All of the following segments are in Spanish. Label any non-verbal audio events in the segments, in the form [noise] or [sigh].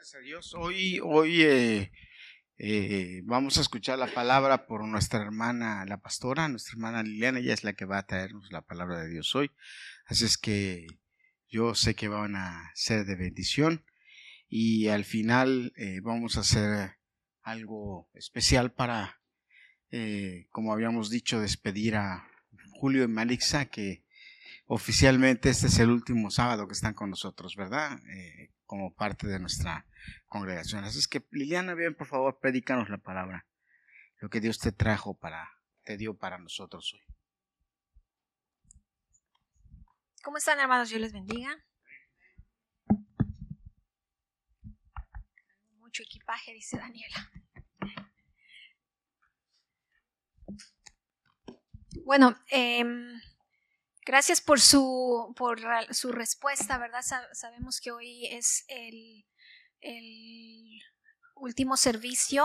Gracias a Dios. Hoy, hoy eh, eh, vamos a escuchar la palabra por nuestra hermana, la pastora, nuestra hermana Liliana, ella es la que va a traernos la palabra de Dios hoy. Así es que yo sé que van a ser de bendición y al final eh, vamos a hacer algo especial para, como habíamos dicho, despedir a Julio y Malixa, que oficialmente este es el último sábado que están con nosotros, ¿verdad? Eh, como parte de nuestra congregación. Así es que, Liliana, bien, por favor, predícanos la palabra, lo que Dios te trajo para, te dio para nosotros hoy. ¿Cómo están, hermanos? Dios les bendiga. Mucho equipaje, dice Daniela. Bueno, eh, Gracias por su, por su respuesta, ¿verdad? sabemos que hoy es el, último servicio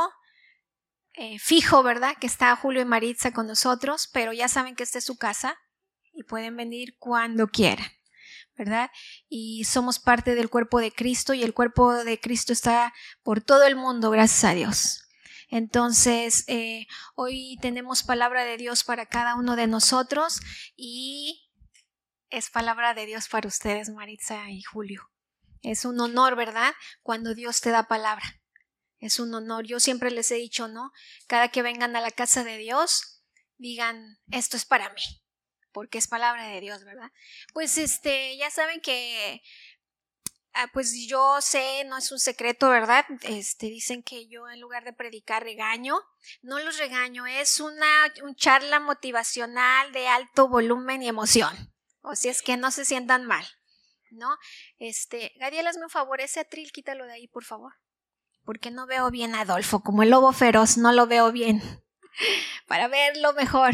eh, fijo, ¿verdad? Que está Julio y Maritza con nosotros, pero ya saben que esta es su casa y pueden venir cuando quieran, ¿verdad? Y somos parte del cuerpo de Cristo y el cuerpo de Cristo está por todo el mundo, gracias a Dios. Entonces, eh, hoy tenemos palabra de Dios para cada uno de nosotros y es palabra de Dios para ustedes, Maritza y Julio. Es un honor, ¿verdad? Cuando Dios te da palabra. Es un honor. Yo siempre les he dicho, ¿no? Cada que vengan a la casa de Dios, digan, esto es para mí, porque es palabra de Dios, ¿verdad? Pues este, ya saben que ah, pues yo sé, no es un secreto, ¿verdad? Este, dicen que yo en lugar de predicar regaño, no los regaño, es una un charla motivacional de alto volumen y emoción o si es que no se sientan mal, ¿no? Este, Gadiel, hazme un favor, ese atril quítalo de ahí, por favor, porque no veo bien a Adolfo, como el lobo feroz, no lo veo bien, [laughs] para verlo mejor.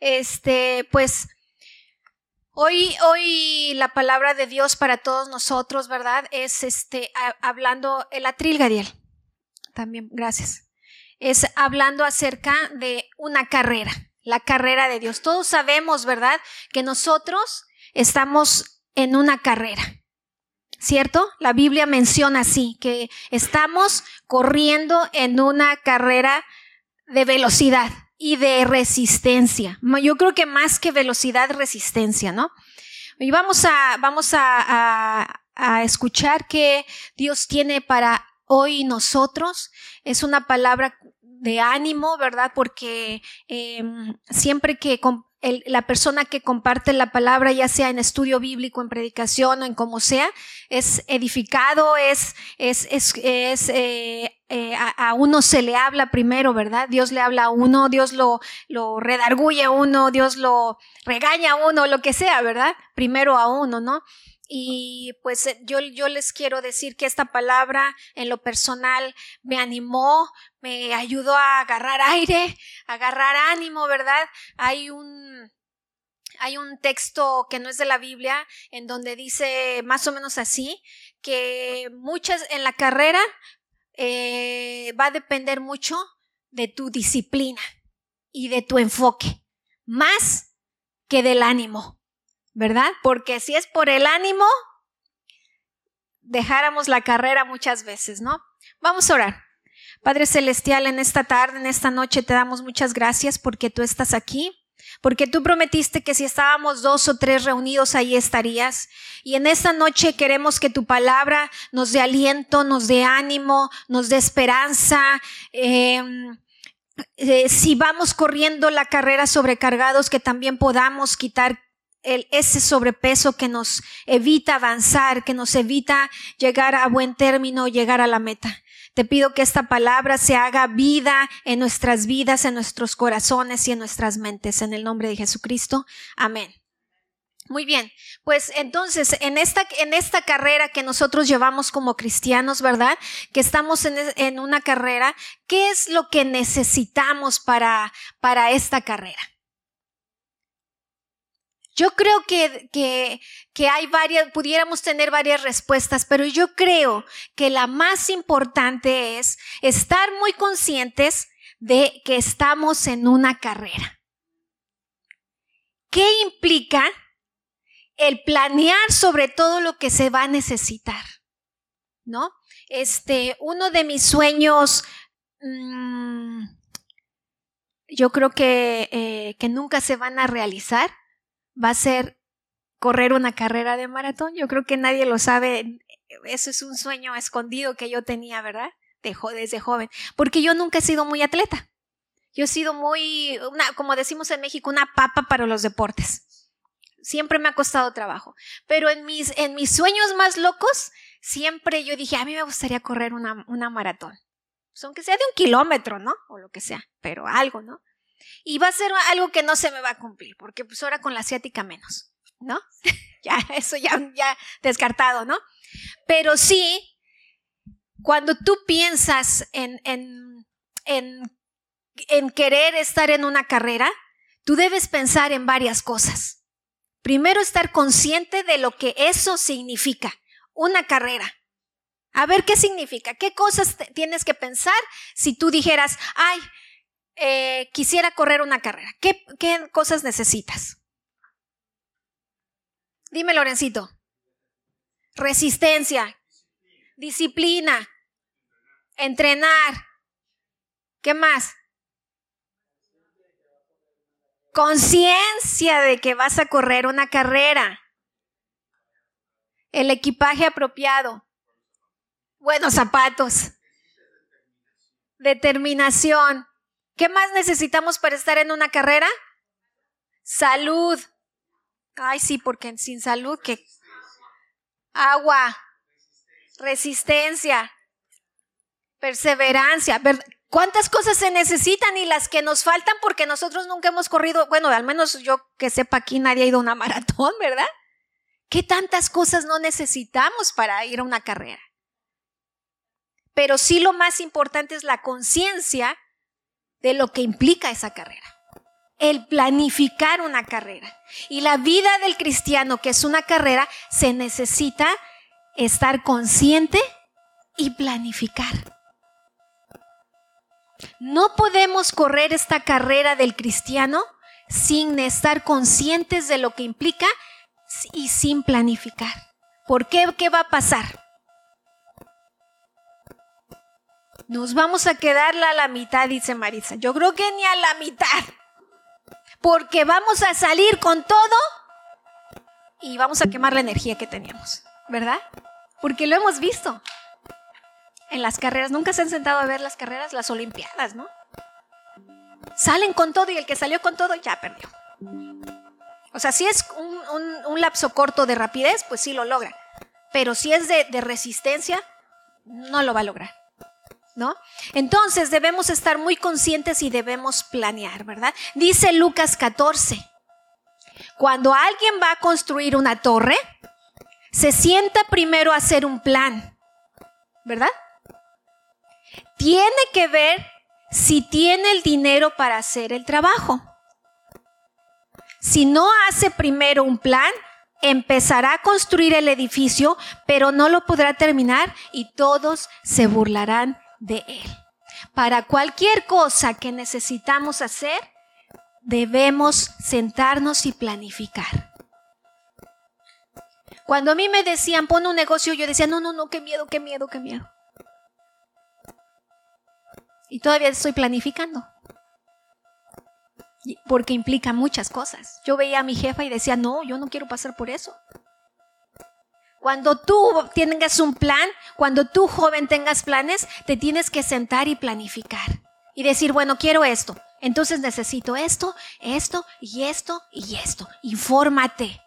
Este, pues, Hoy, hoy la palabra de Dios para todos nosotros, ¿verdad? Es este, hablando, el atril, Gadiel. También, gracias. Es hablando acerca de una carrera la carrera de Dios. Todos sabemos, ¿verdad? Que nosotros estamos en una carrera. ¿Cierto? La Biblia menciona así, que estamos corriendo en una carrera de velocidad y de resistencia. Yo creo que más que velocidad, resistencia, ¿no? Y vamos a, vamos a, a escuchar que Dios tiene para hoy nosotros. Es una palabra de ánimo, ¿verdad? Porque em, siempre que la persona que comparte la palabra, ya sea en estudio bíblico, en predicación o en como sea, es edificado, es, es, es, es eh, eh, a, uno se le habla primero, ¿verdad? Dios le habla a uno, Dios lo, lo redarguye a uno, Dios lo regaña a uno, lo que sea, ¿verdad? Primero a uno, ¿no? Y pues eh, yo, yo les quiero decir que esta palabra en lo personal me animó, me ayudó a agarrar aire, a agarrar ánimo, ¿verdad? Hay un, hay un texto que no es de la Biblia en donde dice más o menos así, que muchas en la carrera eh, va a depender mucho de tu disciplina y de tu enfoque, más que del ánimo. ¿verdad? Porque si es por el ánimo, dejáramos la carrera muchas veces, ¿no? Vamos a orar. Padre Celestial, en esta tarde, en esta noche, te damos muchas gracias porque tú estás aquí, porque tú prometiste que si estábamos dos o tres reunidos, ahí estarías. Y en esta noche queremos que tu palabra nos dé aliento, nos dé ánimo, nos dé esperanza. Em, eh, si vamos corriendo la carrera sobrecargados, que también podamos quitar ese sobrepeso que nos evita avanzar, que nos evita llegar a buen término, llegar a la meta. Te pido que esta palabra se haga vida en nuestras vidas, en nuestros corazones y en nuestras mentes. En el nombre de Jesucristo. Amén. Muy bien, pues entonces en esta, en esta carrera que nosotros llevamos como cristianos, ¿verdad? Que estamos en, en una carrera, ¿qué es lo que necesitamos para, para esta carrera? Yo creo que, que, que, hay varias, pudiéramos tener varias respuestas, pero yo creo que la más importante es estar muy conscientes de que estamos en una carrera. ¿Qué implica el planear sobre todo lo que se va a necesitar? ¿no? Este, uno de mis sueños, mm, yo creo que, eh, que nunca se van a realizar, va a ser correr una carrera de maratón. Yo creo que nadie lo sabe. Eso es un sueño escondido que yo tenía, ¿verdad? desde joven. Porque yo nunca he sido muy atleta. Yo he sido muy, como decimos en México, una papa para los deportes. Siempre me ha costado trabajo. Pero en mis, en mis sueños más locos, siempre yo dije, a mí me gustaría correr una, una maratón. Pues aunque sea de un kilómetro, ¿no? O lo que sea, pero algo, ¿no? Y va a ser algo que no se me va a cumplir, porque pues ahora con la asiática menos, ¿no? [laughs] ya, eso ya, ya descartado, ¿no? Pero sí, cuando tú piensas en, en, en, en querer estar en una carrera, tú debes pensar en varias cosas. Primero, estar consciente de lo que eso significa, una carrera. A ver qué significa, qué cosas tienes que pensar si tú dijeras, ay, eh, quisiera correr una carrera. ¿Qué, ¿Qué cosas necesitas? Dime, Lorencito. Resistencia, disciplina, entrenar. ¿Qué más? Conciencia de que vas a correr una carrera. El equipaje apropiado. Buenos zapatos. Determinación. ¿Qué más necesitamos para estar en una carrera? Salud. Ay, sí, porque sin salud, ¿qué? Agua. Resistencia. Perseverancia. ¿Cuántas cosas se necesitan y las que nos faltan porque nosotros nunca hemos corrido? Bueno, al menos yo que sepa aquí nadie ha ido a una [laughs] maratón, ¿verdad? ¿Qué tantas cosas no necesitamos para ir a una carrera? Pero sí lo más importante es la conciencia de lo que implica esa carrera. El planificar una carrera. Y la vida del cristiano, que es una carrera, se necesita estar consciente y planificar. No podemos correr esta carrera del cristiano sin estar conscientes de lo que implica y sin planificar. ¿Por qué? ¿Qué va a pasar? Nos vamos a quedar a la mitad, dice Marisa. Yo creo que ni a la mitad. Porque vamos a salir con todo y vamos a quemar la energía que teníamos, ¿verdad? Porque lo hemos visto en las carreras. Nunca se han sentado a ver las carreras, las Olimpiadas, ¿no? Salen con todo y el que salió con todo ya perdió. O sea, si es un, lapso corto de rapidez, pues sí lo logra. Pero si es de, de resistencia, no lo va a lograr. ¿No? Entonces debemos estar muy conscientes y debemos planear, ¿verdad? Dice Lucas 14, cuando alguien va a construir una torre, se sienta primero a hacer un plan, ¿verdad? tiene que ver si tiene el dinero para hacer el trabajo. Si no hace primero un plan, empezará a construir el edificio, pero no lo podrá terminar y todos se burlarán de él. Para cualquier cosa que necesitamos hacer, debemos sentarnos y planificar. Cuando a mí me decían, pon un negocio, yo decía, no, no, no, qué miedo, qué miedo, qué miedo. Y todavía estoy planificando. Porque implica muchas cosas. Yo veía a mi jefa y decía, no, yo no quiero pasar por eso. Cuando tú tengas un plan, cuando tú joven tengas planes, te tienes que sentar y planificar. Y decir, bueno, quiero esto. Entonces necesito esto, esto y esto y esto. Infórmate.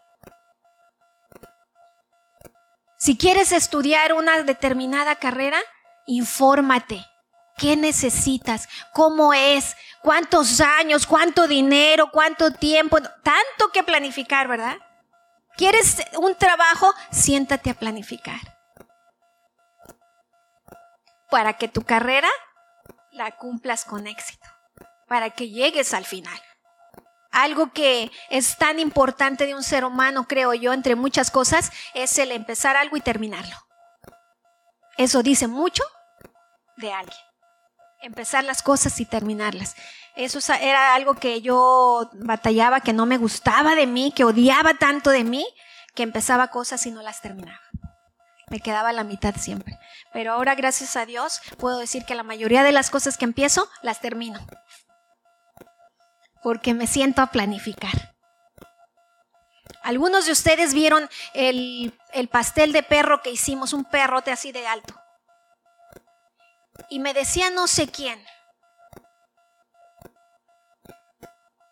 Si quieres estudiar una determinada carrera, infórmate. ¿Qué necesitas? ¿Cómo es? ¿Cuántos años? ¿Cuánto dinero? ¿Cuánto tiempo? Tanto que planificar, ¿verdad? ¿Quieres un trabajo? Siéntate a planificar. Para que tu carrera la cumplas con éxito. Para que llegues al final. Algo que es tan importante de un ser humano, creo yo, entre muchas cosas, es el empezar algo y terminarlo. Eso dice mucho de alguien empezar las cosas y terminarlas. Eso era algo que yo batallaba, que no me gustaba de mí, que odiaba tanto de mí, que empezaba cosas y no las terminaba. Me quedaba la mitad siempre. Pero ahora, gracias a Dios, puedo decir que la mayoría de las cosas que empiezo, las termino. Porque me siento a planificar. Algunos de ustedes vieron el, el pastel de perro que hicimos, un perrote así de alto. Y me decía no sé quién.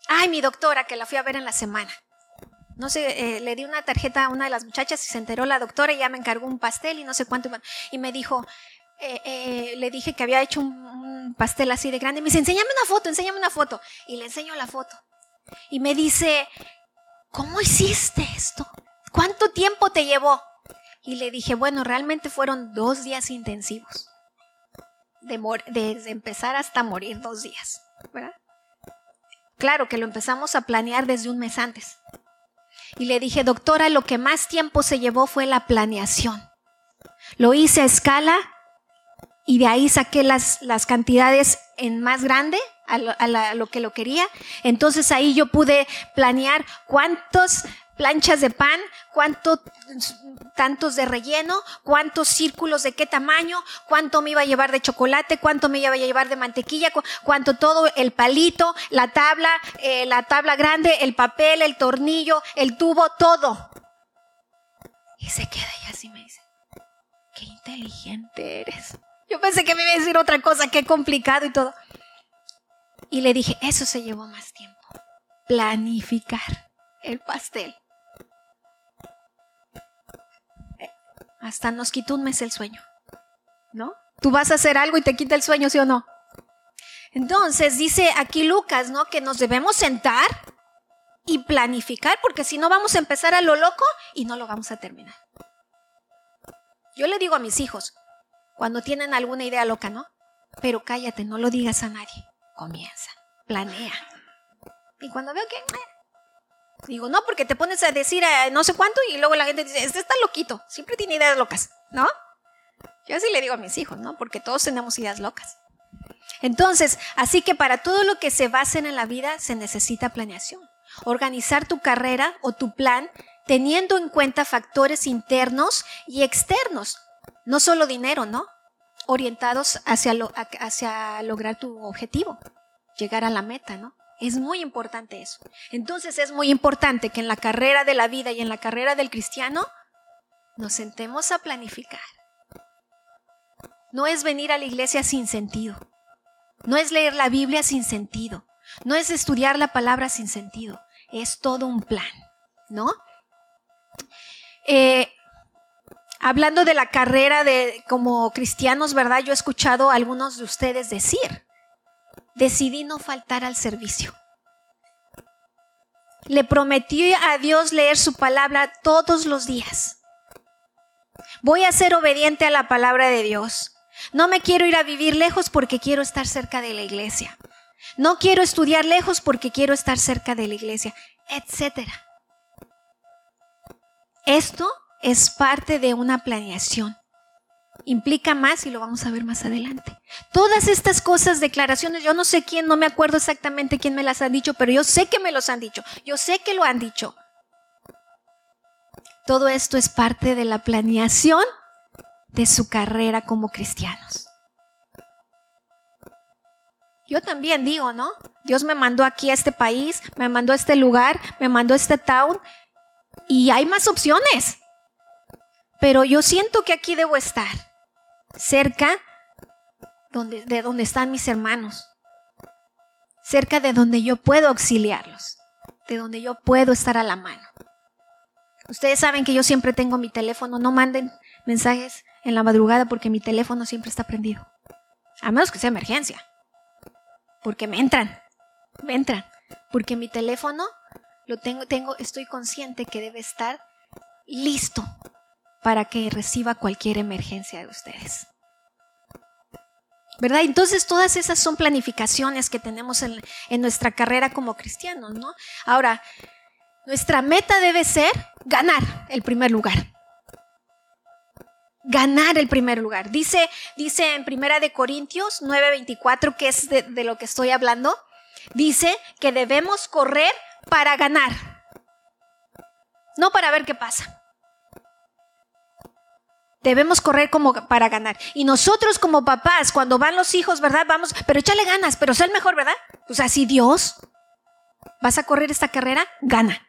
Ay, mi doctora, que la fui a ver en la semana. No sé, eh, le di una tarjeta a una de las muchachas y se enteró la doctora y ya me encargó un pastel y no sé cuánto. Y me dijo, eh, eh, le dije que había hecho un, pastel así de grande. Me dice, enséñame una foto, enséñame una foto. Y le enseño la foto. Y me dice, ¿cómo hiciste esto? ¿Cuánto tiempo te llevó? Y le dije, bueno, realmente fueron dos días intensivos. De, de empezar hasta morir dos días. ¿verdad? Claro que lo empezamos a planear desde un mes antes. Y le dije, doctora, lo que más tiempo se llevó fue la planeación. Lo hice a escala y de ahí saqué las, las cantidades en más grande a lo que lo quería. Entonces ahí yo pude planear cuántos planchas de pan, cuántos tantos de relleno, cuántos círculos de qué tamaño, cuánto me iba a llevar de chocolate, cuánto me iba a llevar de mantequilla, cuánto todo, el palito, la tabla, eh, la tabla grande, el papel, el tornillo, el tubo, todo. Y se queda y así me dice, qué inteligente eres. Yo pensé que me iba a decir otra cosa, qué complicado y todo. Y le dije, eso se llevó más tiempo. Planificar el pastel. Hasta nos quitó un mes el sueño. ¿No? Tú vas a hacer algo y te quita el sueño, ¿sí o no? Entonces dice aquí Lucas, ¿no? Que nos debemos sentar y planificar, porque si no vamos a empezar a lo loco y no lo vamos a terminar. Yo le digo a mis hijos, cuando tienen alguna idea loca, ¿no? Pero cállate, no lo digas a nadie. Comienza, planea. Y cuando veo que Digo, no, porque te pones a decir a no sé cuánto y luego la gente dice, este está loquito, siempre tiene ideas locas, ¿no? Yo así le digo a mis hijos, ¿no? Porque todos tenemos ideas locas. Entonces, así que para todo lo que se base en la vida se necesita planeación. Organizar tu carrera o tu plan teniendo en cuenta factores internos y externos, no solo dinero, ¿no? Orientados hacia, lo, hacia lograr tu objetivo, llegar a la meta, ¿no? Es muy importante eso. Entonces es muy importante que en la carrera de la vida y en la carrera del cristiano nos sentemos a planificar. No es venir a la iglesia sin sentido. No es leer la Biblia sin sentido. No es estudiar la palabra sin sentido. Es todo un plan, ¿no? Eh, hablando de la carrera de como cristianos, ¿verdad? Yo he escuchado a algunos de ustedes decir, decidí no faltar al servicio. Le prometí a Dios leer su palabra todos los días. Voy a ser obediente a la palabra de Dios. No me quiero ir a vivir lejos porque quiero estar cerca de la iglesia. No quiero estudiar lejos porque quiero estar cerca de la iglesia, etc. Esto es parte de una planeación implica más y lo vamos a ver más adelante. Todas estas cosas, declaraciones, yo no sé quién, no me acuerdo exactamente quién me las ha dicho, pero yo sé que me los han dicho, yo sé que lo han dicho. Todo esto es parte de la planeación de su carrera como cristianos. Yo también digo, ¿no? Dios me mandó aquí a este país, me mandó a este lugar, me mandó a este town y hay más opciones. Pero yo siento que aquí debo estar cerca donde, de donde están mis hermanos, cerca de donde yo puedo auxiliarlos, de donde yo puedo estar a la mano. Ustedes saben que yo siempre tengo mi teléfono, no manden mensajes en la madrugada porque mi teléfono siempre está prendido. A menos que sea emergencia. Porque me entran, me entran. Porque mi teléfono lo tengo, tengo, estoy consciente que debe estar listo para que reciba cualquier emergencia de ustedes. ¿Verdad? Entonces todas esas son planificaciones que tenemos en, nuestra carrera como cristianos, ¿no? Ahora, nuestra meta debe ser ganar el primer lugar. Ganar el primer lugar. Dice, dice en Primera de Corintios 9:24, que es de lo que estoy hablando, dice que debemos correr para ganar, no para ver qué pasa. Debemos correr como para ganar. Y nosotros como papás, cuando van los hijos, ¿verdad? Vamos, pero échale ganas, pero sé el mejor, ¿verdad? Pues así Dios, vas a correr esta carrera, gana.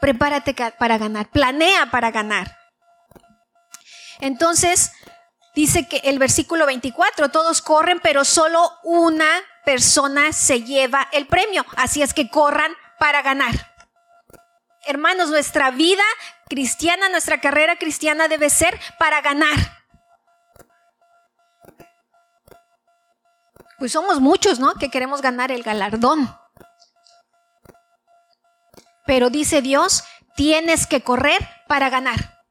Prepárate para ganar, planea para ganar. Entonces, dice que el versículo 24, todos corren, pero solo una persona se lleva el premio. Así es que corran para ganar. Hermanos, nuestra vida cristiana, nuestra carrera cristiana debe ser para ganar. Pues somos muchos, ¿no? Que queremos ganar el galardón. Pero dice Dios, tienes que correr para ganar.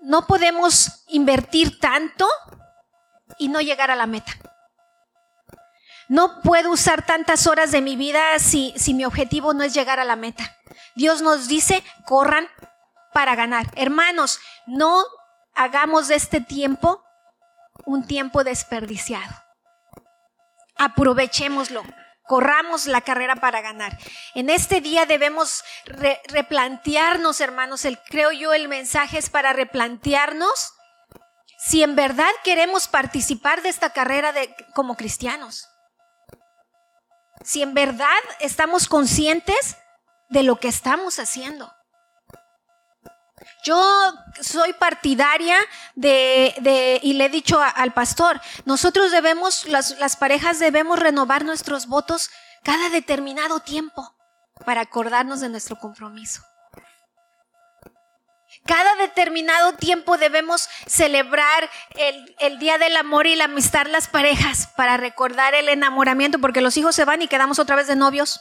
No podemos invertir tanto y no llegar a la meta. No puedo usar tantas horas de mi vida si, si mi objetivo no es llegar a la meta. Dios nos dice, corran para ganar. Hermanos, no hagamos de este tiempo un tiempo desperdiciado. Aprovechémoslo. Corramos la carrera para ganar. En este día debemos replantearnos, hermanos. El, creo yo el mensaje es para replantearnos si en verdad queremos participar de esta carrera de, como cristianos si en verdad estamos conscientes de lo que estamos haciendo. Yo soy partidaria de, y le he dicho al pastor, nosotros debemos, las, las parejas debemos renovar nuestros votos cada determinado tiempo para acordarnos de nuestro compromiso. Cada determinado tiempo debemos celebrar el, Día del Amor y la Amistad las parejas para recordar el enamoramiento, porque los hijos se van y quedamos otra vez de novios.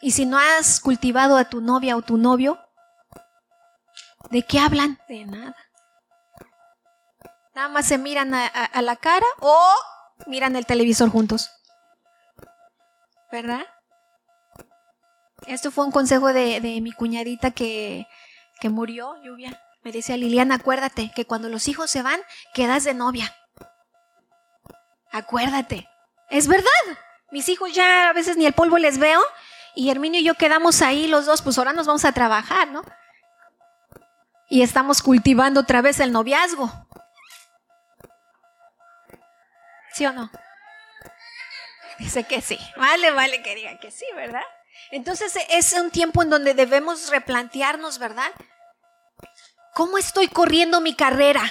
Y si no has cultivado a tu novia o tu novio, ¿de qué hablan? De nada. Nada más se miran a, a la cara o miran el televisor juntos. ¿Verdad? Esto fue un consejo de, mi cuñadita que, que murió, lluvia. Me decía Liliana, acuérdate que cuando los hijos se van, quedas de novia. Acuérdate. Es verdad. Mis hijos ya a veces ni el polvo les veo y Herminio y yo quedamos ahí los dos, pues ahora nos vamos a trabajar, ¿no? Y estamos cultivando otra vez el noviazgo. ¿Sí o no? Dice que sí. Vale, vale que diga que sí, ¿verdad? Entonces es un tiempo en donde debemos replantearnos, ¿verdad? ¿Cómo estoy corriendo mi carrera?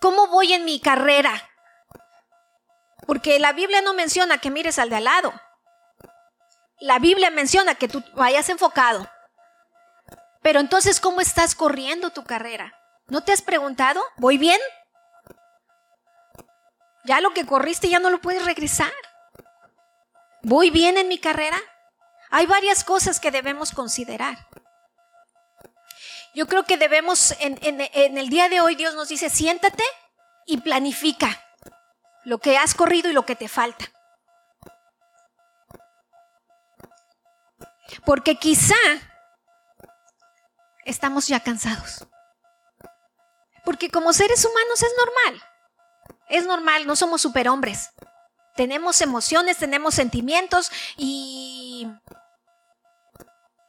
¿Cómo voy en mi carrera? Porque la Biblia no menciona que mires al de al lado. La Biblia menciona que tú vayas enfocado. Pero entonces, ¿cómo estás corriendo tu carrera? ¿No te has preguntado? ¿Voy bien? Ya lo que corriste ya no lo puedes regresar. ¿Voy bien en mi carrera? Hay varias cosas que debemos considerar. Yo creo que debemos, en, el día de hoy Dios nos dice, siéntate y planifica lo que has corrido y lo que te falta. Porque quizá estamos ya cansados. Porque como seres humanos es normal. Es normal, no somos superhombres. Tenemos emociones, tenemos sentimientos y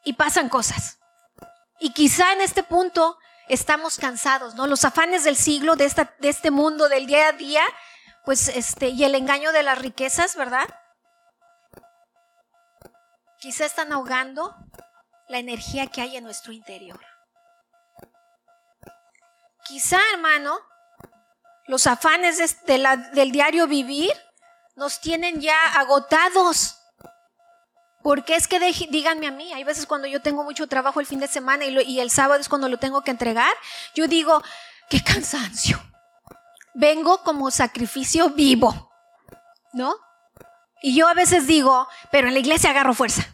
y pasan cosas. Y quizá en este punto estamos cansados, ¿no? Los afanes del siglo, de, esta, de este mundo, del día a día, pues este, y el engaño de las riquezas, ¿verdad? Quizá están ahogando la energía que hay en nuestro interior. Quizá, hermano, los afanes del diario vivir nos tienen ya agotados. Porque es que díganme a mí, hay veces cuando yo tengo mucho trabajo el fin de semana y, el sábado es cuando lo tengo que entregar, yo digo, qué cansancio. Vengo como sacrificio vivo, ¿no? Y yo a veces digo, pero en la iglesia agarro fuerza.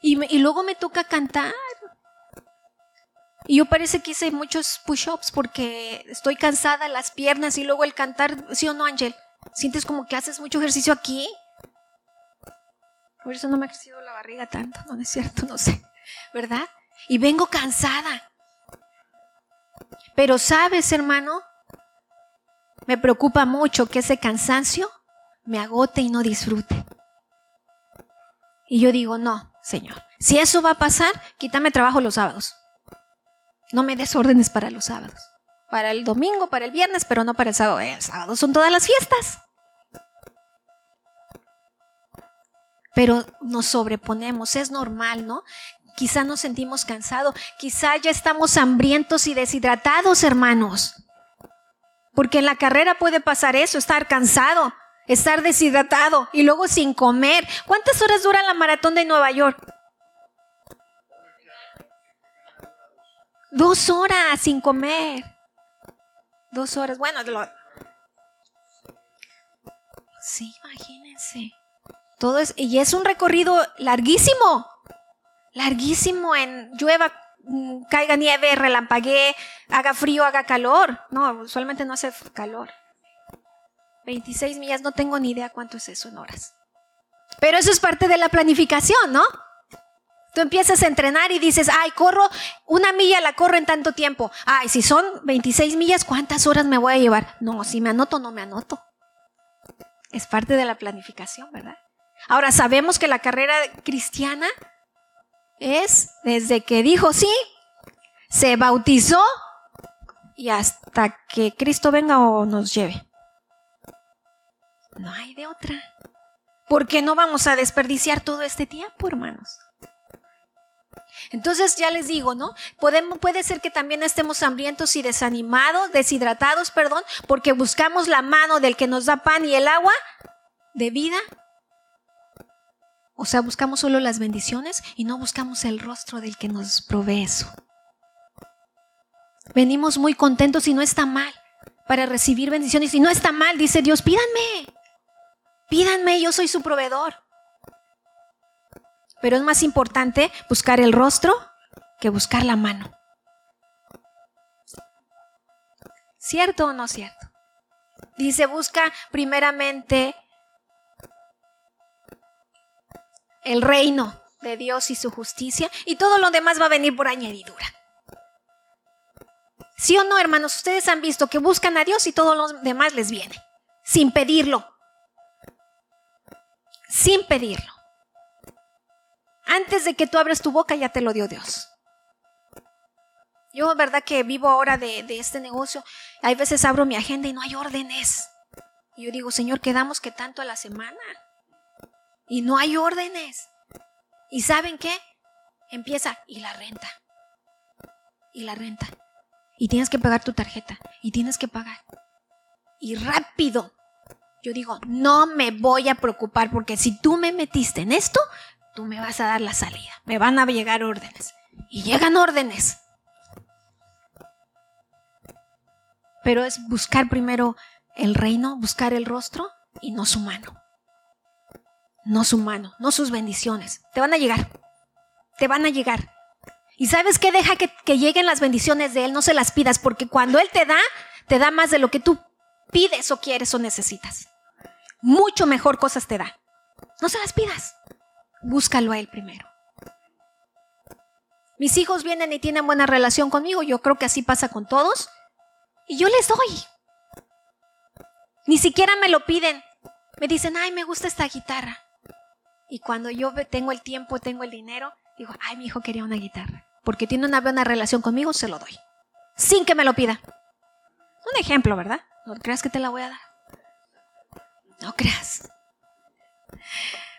Y, y luego me toca cantar. Y yo parece que hice muchos push-ups porque estoy cansada, las piernas y luego el cantar, ¿sí o no, Ángel? ¿Sientes como que haces mucho ejercicio aquí? Por eso no me ha crecido la barriga tanto, no es cierto, no sé, ¿verdad? Y vengo cansada. Pero sabes, hermano, me preocupa mucho que ese cansancio me agote y no disfrute. Y yo digo, no, Señor, si eso va a pasar, quítame trabajo los sábados. No me des órdenes para los sábados. Para el domingo, para el viernes, pero no para el sábado. El sábado son todas las fiestas. Pero nos sobreponemos, es normal, ¿no? Quizá nos sentimos cansados, quizá ya estamos hambrientos y deshidratados, hermanos. Porque en la carrera puede pasar eso, estar cansado, estar deshidratado y luego sin comer. ¿Cuántas horas dura la maratón de Nueva York? Dos horas sin comer. Dos horas. Bueno, sí, imagínense. Todo es, y es un recorrido larguísimo. Larguísimo en llueva, mm, caiga nieve, relampaguee, haga frío, haga calor. No, usualmente no hace calor. 26 millas, no tengo ni idea cuánto es eso en horas. Pero eso es parte de la planificación, ¿no? Tú empiezas a entrenar y dices, ay, corro una milla, la corro en tanto tiempo. Ay, si son 26 millas, ¿cuántas horas me voy a llevar? No, si me anoto, no me anoto. Es parte de la planificación, ¿verdad? Ahora, sabemos que la carrera cristiana es desde que dijo sí, se bautizó y hasta que Cristo venga o nos lleve. No hay de otra. Porque no vamos a desperdiciar todo este tiempo, hermanos. Entonces ya les digo, ¿no? Puede ser que también estemos hambrientos y desanimados, deshidratados, perdón, porque buscamos la mano del que nos da pan y el agua de vida. O sea, buscamos solo las bendiciones y no buscamos el rostro del que nos provee eso. Venimos muy contentos y no está mal para recibir bendiciones y no está mal, dice Dios, pídanme. Pídanme, yo soy su proveedor. Pero es más importante buscar el rostro que buscar la mano. ¿Cierto o no cierto? Dice, busca primeramente el reino de Dios y su justicia y todo lo demás va a venir por añadidura. ¿Sí o no, hermanos? Ustedes han visto que buscan a Dios y todo lo demás les viene, sin pedirlo sin pedirlo. Antes de que tú abras tu boca ya te lo dio Dios. Yo, verdad que vivo ahora de, este negocio, hay veces abro mi agenda y no hay órdenes. Y yo digo, Señor, quedamos que tanto a la semana. Y no hay órdenes. ¿Y saben qué? Empieza y la renta. Y la renta. Y tienes que pagar tu tarjeta. Y tienes que pagar. Y rápido. Yo digo, no me voy a preocupar porque si tú me metiste en esto, tú me vas a dar la salida. Me van a llegar órdenes. Y llegan órdenes. Pero es buscar primero el reino, buscar el rostro y no su mano. No su mano, no sus bendiciones. Te van a llegar. Te van a llegar. Y sabes qué? Deja que, que lleguen las bendiciones de Él, no se las pidas, porque cuando Él te da, te da más de lo que tú pides o quieres o necesitas mucho mejor cosas te da. No se las pidas. Búscalo a Él primero. Mis hijos vienen y tienen buena relación conmigo, yo creo que así pasa con todos, y yo les doy. Ni siquiera me lo piden. Me dicen, ay, me gusta esta guitarra. Y cuando yo tengo el tiempo, tengo el dinero, digo, ay, mi hijo quería una guitarra. Porque tiene una buena relación conmigo, se lo doy. Sin que me lo pida. Un ejemplo, ¿verdad? No creas que te la voy a dar. No creas.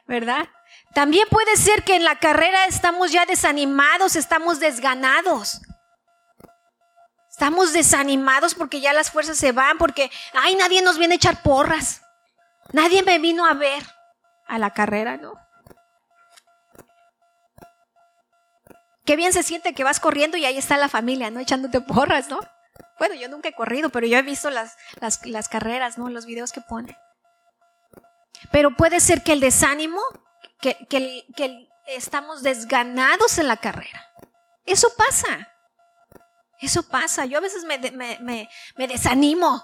¿Verdad? También puede ser que en la carrera estamos ya desanimados, estamos desganados. Estamos desanimados porque ya las fuerzas se van, porque, ay, nadie nos viene a echar porras. Nadie me vino a ver a la carrera, ¿no? Qué bien se siente que vas corriendo y ahí está la familia, ¿no? Echándote porras, ¿no? Bueno, yo nunca he corrido, pero yo he visto las, las, carreras, ¿no? Los videos que ponen. Pero puede ser que el desánimo, que, que, estamos desganados en la carrera. Eso pasa. Eso pasa. Yo a veces me, me, desanimo.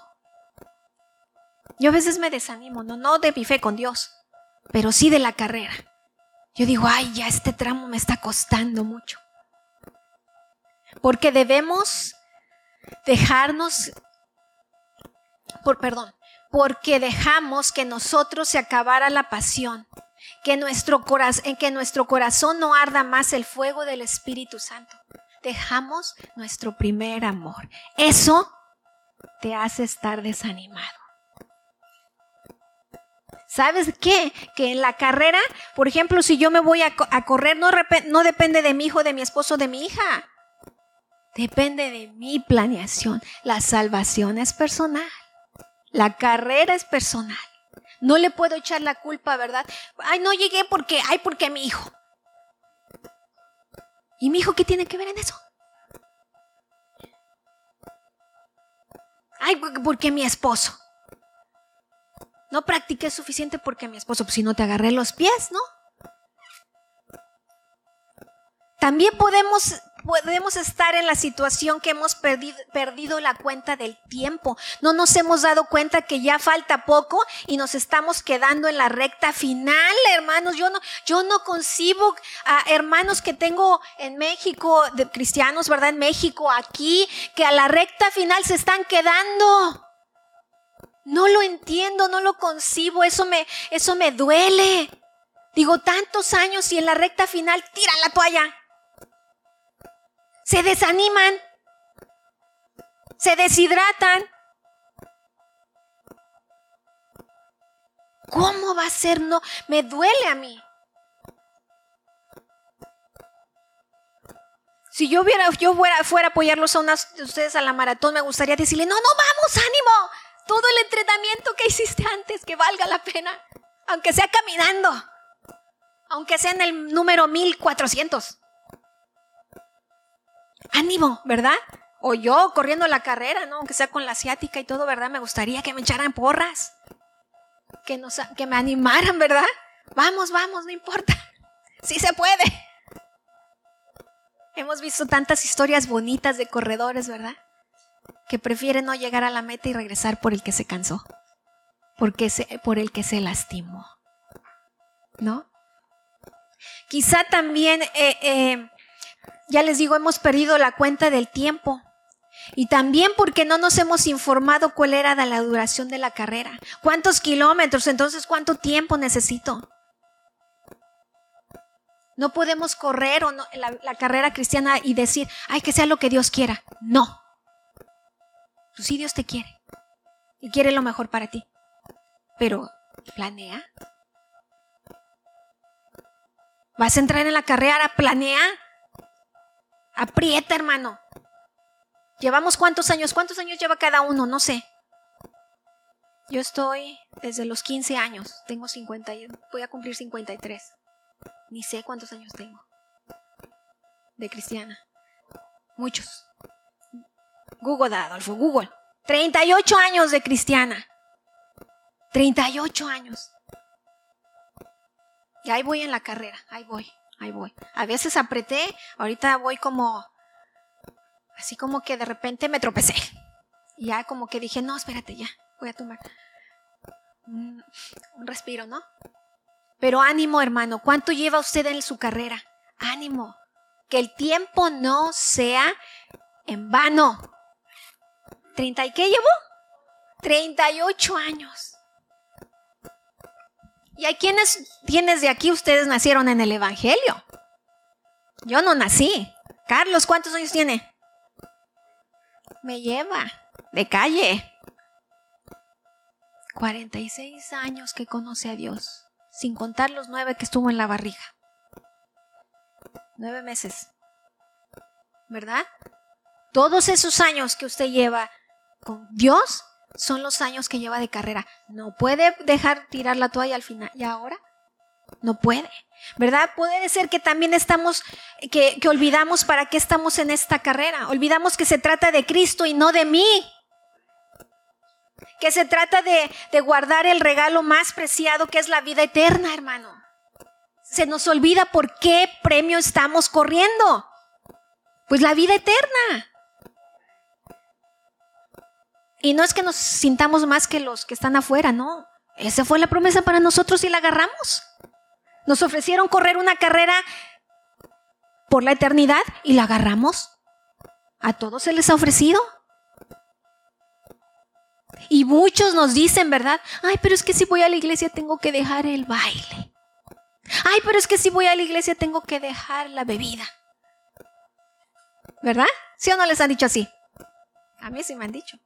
Yo a veces me desanimo, no, no de mi fe con Dios, pero sí de la carrera. Yo digo, ay, ya este tramo me está costando mucho. Porque debemos dejarnos, por perdón, porque dejamos que nosotros se acabara la pasión, que nuestro, corazón, que nuestro corazón no arda más el fuego del Espíritu Santo. Dejamos nuestro primer amor. Eso te hace estar desanimado. ¿Sabes qué? Que en la carrera, por ejemplo, si yo me voy a, correr, no, no depende de mi hijo, de mi esposo, de mi hija. Depende de mi planeación. La salvación es personal. La carrera es personal. No le puedo echar la culpa, ¿verdad? Ay, no llegué porque, ay, porque mi hijo. ¿Y mi hijo qué tiene que ver en eso? Ay, porque mi esposo. No practiqué suficiente porque mi esposo, pues si no te agarré los pies, ¿no? También podemos, podemos estar en la situación que hemos perdido, perdido, la cuenta del tiempo. No nos hemos dado cuenta que ya falta poco y nos estamos quedando en la recta final, hermanos. Yo no, yo no concibo a hermanos que tengo en México, de cristianos, ¿verdad? En México, aquí, que a la recta final se están quedando. No lo entiendo, no lo concibo, eso me, eso me duele. Digo, tantos años y en la recta final tiran la toalla. Se desaniman. Se deshidratan. ¿Cómo va a ser? No, me duele a mí. Si yo, yo fuera, fuera a apoyarlos a unas de ustedes a la maratón, me gustaría decirle, no, no, vamos, ánimo todo el entrenamiento que hiciste antes, que valga la pena, aunque sea caminando, aunque sea en el número 1400. Ánimo, ¿verdad? O yo corriendo la carrera, ¿no? Aunque sea con la asiática y todo, ¿verdad? Me gustaría que me echaran porras, que, nos, que me animaran, ¿verdad? Vamos, vamos, no importa. [laughs] Sí se puede. Hemos visto tantas historias bonitas de corredores, ¿verdad? Que prefiere no llegar a la meta y regresar por el que se cansó, porque por el que se lastimó. ¿No? Quizá también, eh, eh, ya les digo, hemos perdido la cuenta del tiempo. Y también porque no nos hemos informado cuál era la duración de la carrera. ¿Cuántos kilómetros? Entonces, ¿cuánto tiempo necesito? No podemos correr o la, la, carrera cristiana y decir, ay, que sea lo que Dios quiera. No. Pues sí, Dios te quiere y quiere lo mejor para ti. Pero, planea. ¿Vas a entrar en la carrera? Planea. Aprieta, hermano. ¿Llevamos cuántos años? ¿Cuántos años lleva cada uno? No sé. Yo estoy desde los 15 años. Tengo 50, voy a cumplir 53. Ni sé cuántos años tengo. De cristiana. Muchos. Google, Adolfo, Google. 38 años de cristiana. 38 años. Y ahí voy en la carrera, ahí voy, ahí voy. A veces apreté, ahorita voy como, así como que de repente me tropecé. Y ya como que dije, no, espérate, ya, voy a tomar un, un respiro, ¿no? Pero ánimo, hermano, ¿cuánto lleva usted en su carrera? Ánimo, que el tiempo no sea en vano. ¿30 y qué llevo? 38 años. ¿Y hay quienes, quienes de aquí ustedes nacieron en el Evangelio? Yo no nací. Carlos, ¿cuántos años tiene? Me lleva de calle. 46 años que conoce a Dios, sin contar los nueve que estuvo en la barriga. Nueve meses. ¿Verdad? Todos esos años que usted lleva con Dios son los años que lleva de carrera. No puede dejar tirar la toalla al final. ¿Y ahora? No puede. ¿Verdad? Puede ser que también estamos, que, que olvidamos para qué estamos en esta carrera. Olvidamos que se trata de Cristo y no de mí. Que se trata de, de guardar el regalo más preciado que es la vida eterna, hermano. Se nos olvida por qué premio estamos corriendo. Pues la vida eterna. Y no es que nos sintamos más que los que están afuera, no. Esa fue la promesa para nosotros y la agarramos. Nos ofrecieron correr una carrera por la eternidad y la agarramos. ¿A todos se les ha ofrecido? Y muchos nos dicen, ¿verdad? Ay, pero es que si voy a la iglesia tengo que dejar el baile. Ay, pero es que si voy a la iglesia tengo que dejar la bebida. ¿Verdad? ¿Sí o no les han dicho así? A mí sí me han dicho.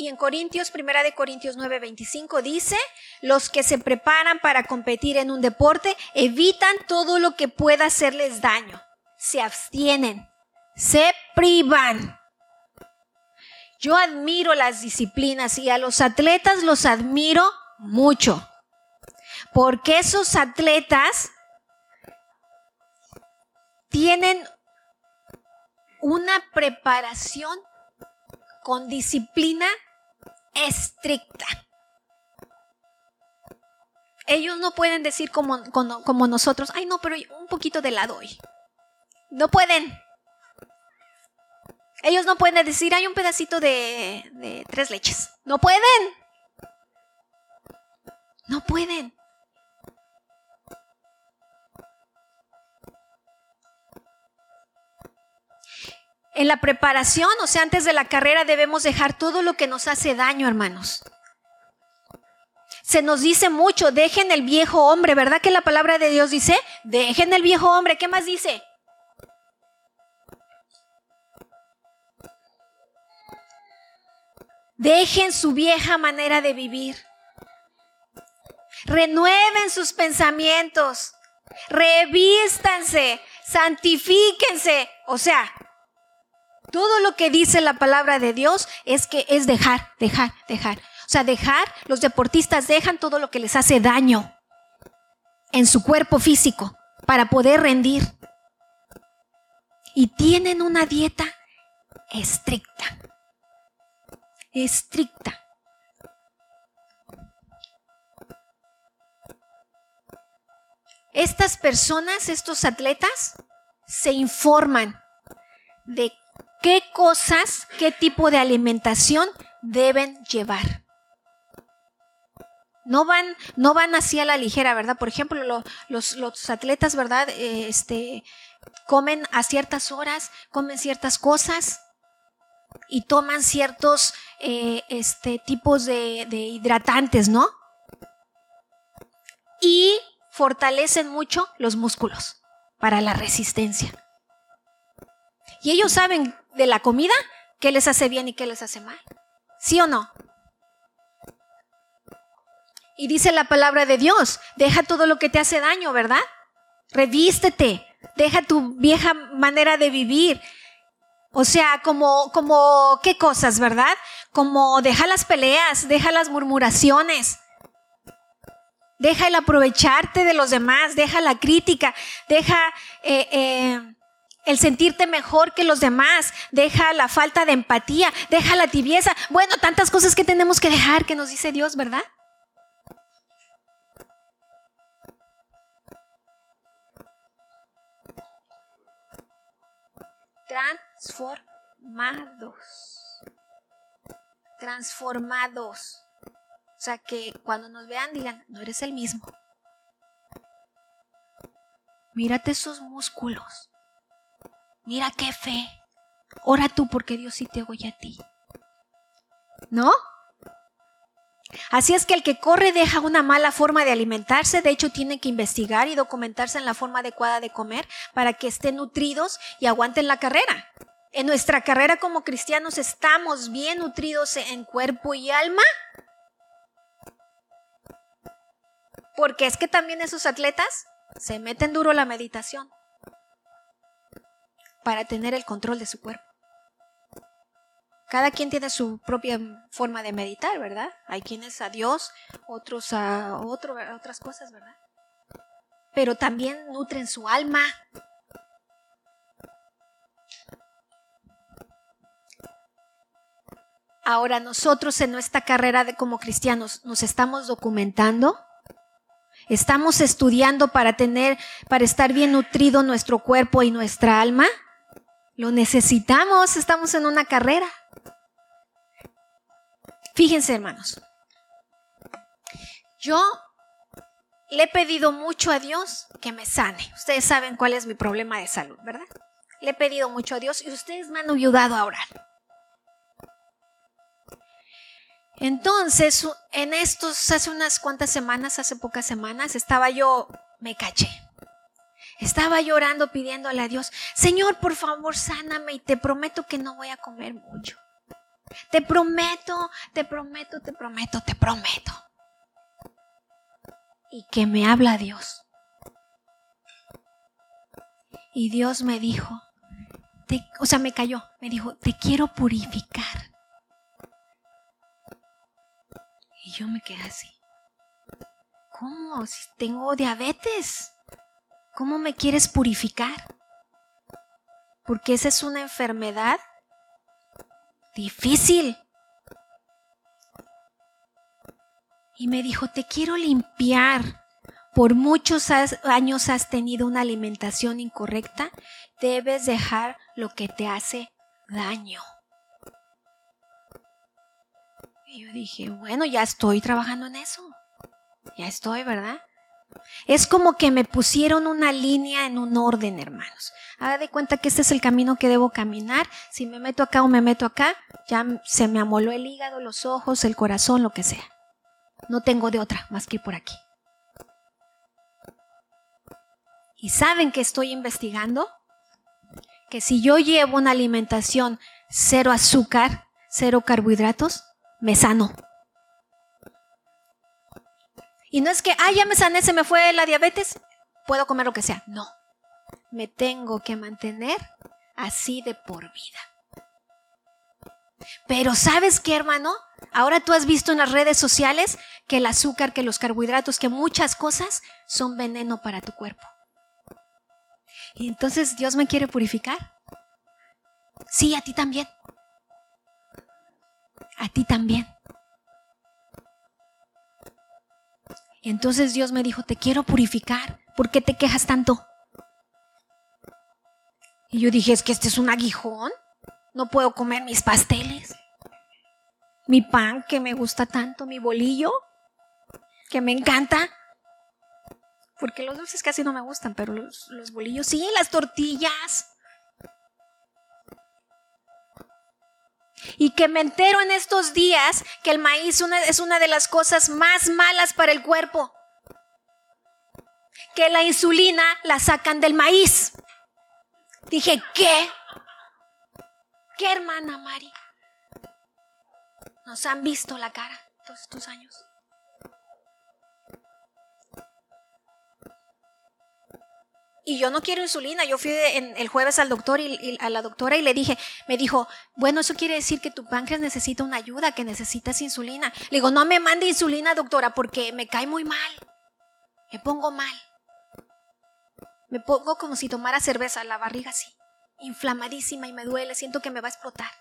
Y en Corintios, primera de Corintios 9:25 dice, los que se preparan para competir en un deporte evitan todo lo que pueda hacerles daño, se abstienen, se privan. Yo admiro las disciplinas y a los atletas los admiro mucho, porque esos atletas tienen una preparación con disciplina estricta. Ellos no pueden decir como, como, nosotros, ay no, pero un poquito de lado hoy. No pueden. Ellos no pueden decir, hay un pedacito de tres leches. No pueden. No pueden. En la preparación, o sea, antes de la carrera debemos dejar todo lo que nos hace daño, hermanos. Se nos dice mucho, dejen el viejo hombre, ¿verdad que la palabra de Dios dice? Dejen el viejo hombre, ¿qué más dice? Dejen su vieja manera de vivir. Renueven sus pensamientos. Revístanse. Santifíquense. O sea, todo lo que dice la palabra de Dios es que es dejar, dejar, dejar. O sea, dejar, los deportistas dejan todo lo que les hace daño en su cuerpo físico para poder rendir. Y tienen una dieta estricta. Estricta. Estas personas, estos atletas, se informan de qué cosas, qué tipo de alimentación deben llevar. No van, no van así a la ligera, ¿verdad? Por ejemplo, los, atletas, ¿verdad? Eh, este, comen a ciertas horas, comen ciertas cosas y toman ciertos eh, este, tipos de, de hidratantes, ¿no? Y fortalecen mucho los músculos para la resistencia. Y ellos saben de la comida qué les hace bien y qué les hace mal. ¿Sí o no? Y dice la palabra de Dios, deja todo lo que te hace daño, ¿verdad? Revístete, deja tu vieja manera de vivir. O sea, como, como, ¿qué cosas, verdad? Como deja las peleas, deja las murmuraciones, deja el aprovecharte de los demás, deja la crítica, deja eh, eh, el sentirte mejor que los demás, deja la falta de empatía, deja la tibieza. Bueno, tantas cosas que tenemos que dejar que nos dice Dios, ¿verdad? Transformados. Transformados. O sea, que cuando nos vean digan, no eres el mismo. Mírate esos músculos. Mira qué fe. Ora tú porque Dios sí te oye a ti. ¿No? Así es que el que corre deja una mala forma de alimentarse, de hecho tiene que investigar y documentarse en la forma adecuada de comer para que estén nutridos y aguanten la carrera. En nuestra carrera como cristianos estamos bien nutridos en cuerpo y alma. Porque es que también esos atletas se meten duro la meditación para tener el control de su cuerpo. Cada quien tiene su propia forma de meditar, ¿verdad? Hay quienes a Dios, otros a otras cosas, ¿verdad? Pero también nutren su alma. Ahora nosotros en nuestra carrera de como cristianos nos estamos documentando, estamos estudiando para tener, para estar bien nutrido nuestro cuerpo y nuestra alma. Lo necesitamos, estamos en una carrera. Fíjense, hermanos. Yo le he pedido mucho a Dios que me sane. Ustedes saben cuál es mi problema de salud, ¿verdad? le he pedido mucho a Dios y ustedes me han ayudado a orar. Entonces, en estos, hace unas cuantas semanas, hace pocas semanas, estaba yo, me caché. Estaba llorando pidiéndole a Dios, Señor, por favor, sáname y te prometo que no voy a comer mucho. Te prometo, te prometo, te prometo, te prometo. Y que me habla Dios. Y Dios me dijo, o sea, me cayó, me dijo, te quiero purificar. Y yo me quedé así. ¿Cómo? Si tengo diabetes. ¿Cómo me quieres purificar? Porque esa es una enfermedad difícil. Y me dijo, te quiero limpiar. Por muchos años has tenido una alimentación incorrecta. Debes dejar lo que te hace daño. Y yo dije, bueno, ya estoy trabajando en eso. Ya estoy, ¿verdad? Es como que me pusieron una línea en un orden, hermanos. Haga de cuenta que este es el camino que debo caminar. Si me meto acá o me meto acá, ya se me amoló el hígado, los ojos, el corazón, lo que sea. No tengo de otra más que ir por aquí. ¿Y saben que estoy investigando? Que si yo llevo una alimentación cero azúcar, cero carbohidratos, me sano. Y no es que, ah, ya me sané, se me fue la diabetes, puedo comer lo que sea. No, me tengo que mantener así de por vida. Pero ¿sabes qué, hermano? Ahora tú has visto en las redes sociales que el azúcar, que los carbohidratos, que muchas cosas son veneno para tu cuerpo. Y entonces Dios me quiere purificar. Sí, a ti también. A ti también. Entonces Dios me dijo, te quiero purificar. ¿Por qué te quejas tanto? Y yo dije, es que este es un aguijón. No puedo comer mis pasteles. Mi pan que me gusta tanto, mi bolillo que me encanta. Porque los dulces casi no me gustan, pero los, los bolillos sí, las tortillas. Y que me entero en estos días que el maíz es una de las cosas más malas para el cuerpo. Que la insulina la sacan del maíz. Dije, ¿qué? ¿Qué hermana Mari? Nos han visto la cara todos estos años. Y yo no quiero insulina. Yo fui el jueves al doctor y, a la doctora y le dije, me dijo, bueno, eso quiere decir que tu páncreas necesita una ayuda, que necesitas insulina. Le digo, no me mande insulina, doctora, porque me cae muy mal. Me pongo mal. Me pongo como si tomara cerveza, la barriga así, inflamadísima y me duele, siento que me va a explotar.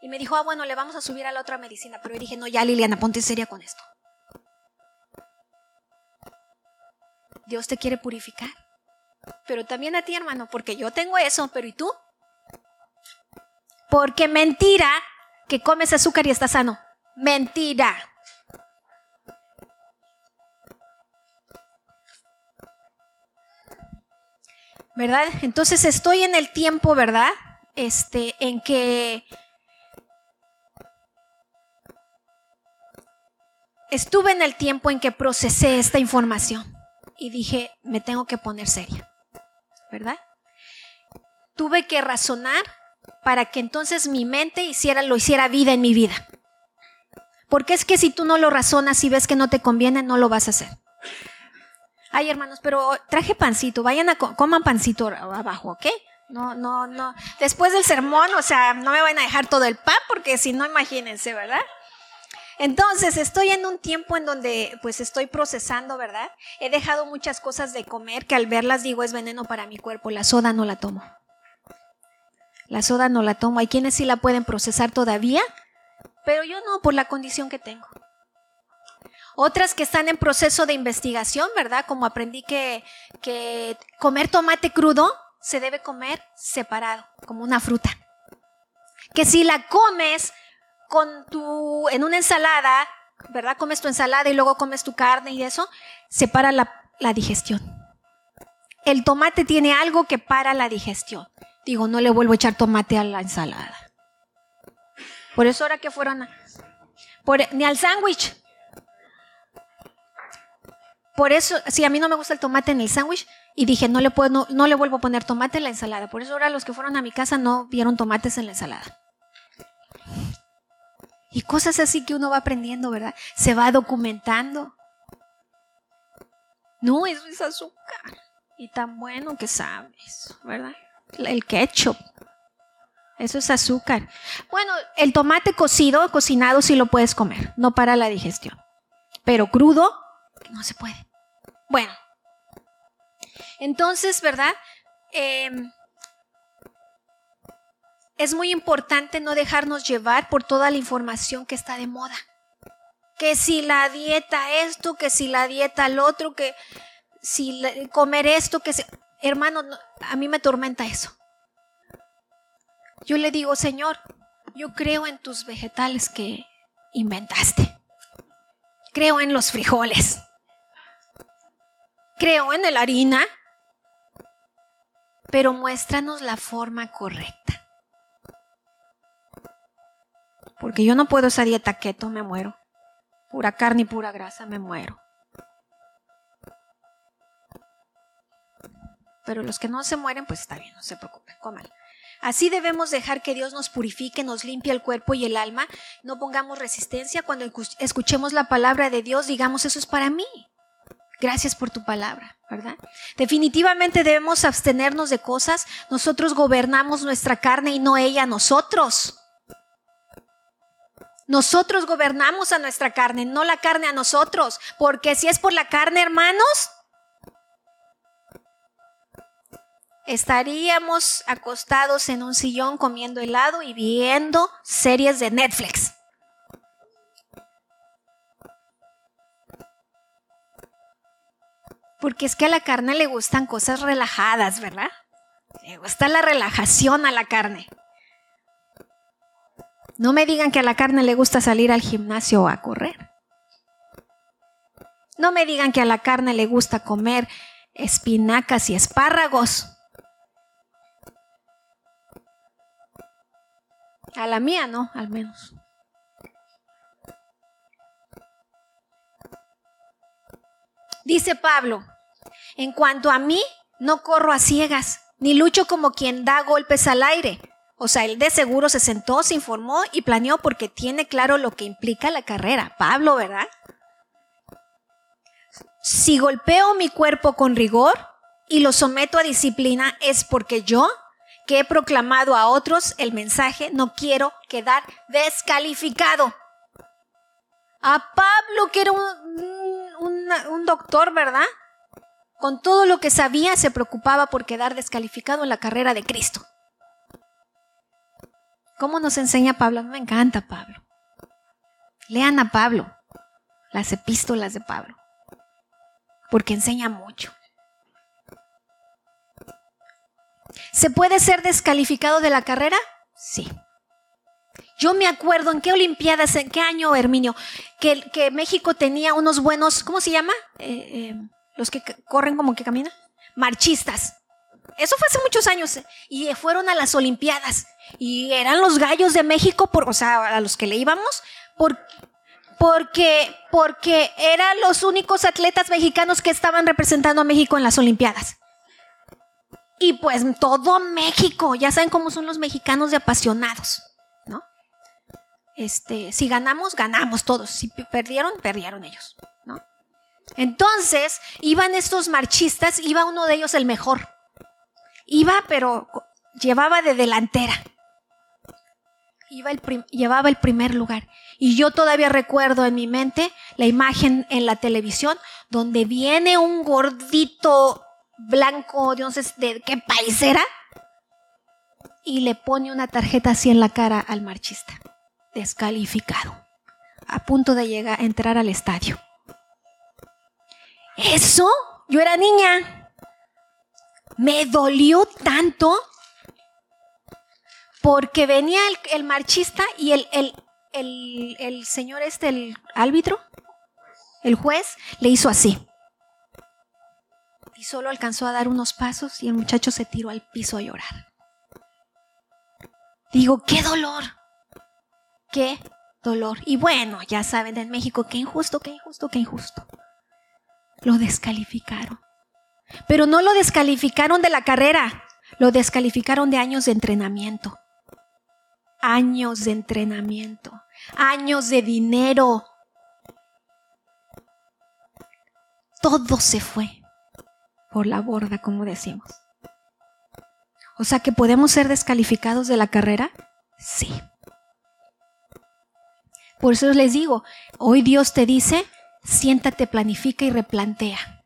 Y me dijo, ah, bueno, le vamos a subir a la otra medicina. Pero yo dije, no, ya Liliana, ponte seria con esto. Dios te quiere purificar. Pero también a ti, hermano, porque yo tengo eso, pero ¿y tú? Porque mentira que comes azúcar y estás sano. Mentira. ¿Verdad? Entonces estoy en el tiempo, ¿verdad? Este, en que estuve en el tiempo en que procesé esta información y dije, me tengo que poner seria, ¿verdad? Tuve que razonar para que entonces mi mente hiciera, lo hiciera vida en mi vida. Porque es que si tú no lo razonas y ves que no te conviene, no lo vas a hacer. Ay, hermanos, pero traje pancito, vayan a coman pancito abajo, ¿ok? No, no, no. Después del sermón, o sea, no me van a dejar todo el pan porque si no, imagínense, ¿verdad? Entonces, estoy en un tiempo en donde pues estoy procesando, ¿verdad? He dejado muchas cosas de comer que al verlas digo es veneno para mi cuerpo. La soda no la tomo. La soda no la tomo. Hay quienes sí la pueden procesar todavía, pero yo no por la condición que tengo. Otras que están en proceso de investigación, ¿verdad? Como aprendí que, que comer tomate crudo se debe comer separado, como una fruta. Que si la comes con tu, en una ensalada, ¿verdad? Comes tu ensalada y luego comes tu carne y eso, separa la, la digestión. el tomate tiene algo que para la digestión. Digo, no le vuelvo a echar tomate a la ensalada. Por eso ahora que fueron ni al sándwich. Por eso, si a mí no me gusta el tomate en el sándwich, y dije, no le, puedo, no, le vuelvo a poner tomate en la ensalada. Por eso ahora los que fueron a mi casa no vieron tomates en la ensalada. Y cosas así que uno va aprendiendo, ¿verdad? Se va documentando. No, eso es azúcar. Y tan bueno que sabes, ¿verdad? El ketchup. Eso es azúcar. Bueno, el tomate cocido, cocinado, sí lo puedes comer. No para la digestión. Pero crudo, no se puede. Bueno. Entonces, ¿verdad? Em, es muy importante no dejarnos llevar por toda la información que está de moda. Que si la dieta esto, que si la dieta el otro, que si comer esto, que si... Hermano, a mí me tormenta eso. Yo le digo, Señor, yo creo en tus vegetales que inventaste. Creo en los frijoles. Creo en la harina. Pero muéstranos la forma correcta. Porque yo no puedo esa dieta keto, me muero. Pura carne y pura grasa, me muero. Pero los que no se mueren, pues está bien, no se preocupen, coman. Así debemos dejar que Dios nos purifique, nos limpie el cuerpo y el alma. No pongamos resistencia. Cuando escuchemos la palabra de Dios, digamos, eso es para mí. Gracias por tu palabra, ¿verdad? Definitivamente debemos abstenernos de cosas. Nosotros gobernamos nuestra carne y no ella nosotros. Nosotros gobernamos a nuestra carne, no la carne a nosotros. Porque si es por la carne, hermanos, estaríamos acostados en un sillón comiendo helado y viendo series de Netflix. Porque es que a la carne le gustan cosas relajadas, ¿verdad? Le gusta la relajación a la carne. No me digan que a la carne le gusta salir al gimnasio o a correr. No me digan que a la carne le gusta comer espinacas y espárragos. A la mía no, al menos. Dice Pablo, en cuanto a mí, no corro a ciegas, ni lucho como quien da golpes al aire. O sea, él de seguro se sentó, se informó y planeó porque tiene claro lo que implica la carrera. Pablo, ¿verdad? Si golpeo mi cuerpo con rigor y lo someto a disciplina es porque yo que he proclamado a otros el mensaje, no quiero quedar descalificado. A Pablo, que era un, un, doctor, ¿verdad? Con todo lo que sabía, se preocupaba por quedar descalificado en la carrera de Cristo. ¿Cómo nos enseña Pablo? Me encanta Pablo. Lean a Pablo, las epístolas de Pablo, porque enseña mucho. ¿Se puede ser descalificado de la carrera? Sí. Yo me acuerdo en qué Olimpiadas, en qué año, Herminio, que, que México tenía unos buenos, ¿cómo se llama? Eh, eh, los que corren como que caminan. Marchistas. Eso fue hace muchos años eh, y fueron a las Olimpiadas y eran los gallos de México, por, o sea, a los que le íbamos, por, porque, porque eran los únicos atletas mexicanos que estaban representando a México en las Olimpiadas. Y pues todo México, ya saben cómo son los mexicanos de apasionados, ¿no? Este, si ganamos, ganamos todos. Si perdieron, perdieron ellos, ¿no? Entonces, iban estos marchistas, iba uno de ellos el mejor. Iba, pero llevaba de delantera. Iba el llevaba el primer lugar. Y yo todavía recuerdo en mi mente la imagen en la televisión donde viene un gordito blanco, no sé de qué país era, y le pone una tarjeta así en la cara al marchista, descalificado, a punto de llegar a entrar al estadio. Eso, yo era niña, me dolió tanto porque venía el, marchista y el, el, el señor este, el árbitro, el juez, le hizo así y solo alcanzó a dar unos pasos y el muchacho se tiró al piso a llorar. Digo, qué dolor, qué dolor. Y bueno, ya saben en México, qué injusto, qué injusto, qué injusto. Lo descalificaron. Pero no lo descalificaron de la carrera, lo descalificaron de años de entrenamiento. Años de entrenamiento, años de dinero. Todo se fue por la borda, como decimos. O sea que podemos ser descalificados de la carrera. Sí. Por eso les digo, hoy Dios te dice, siéntate, planifica y replantea.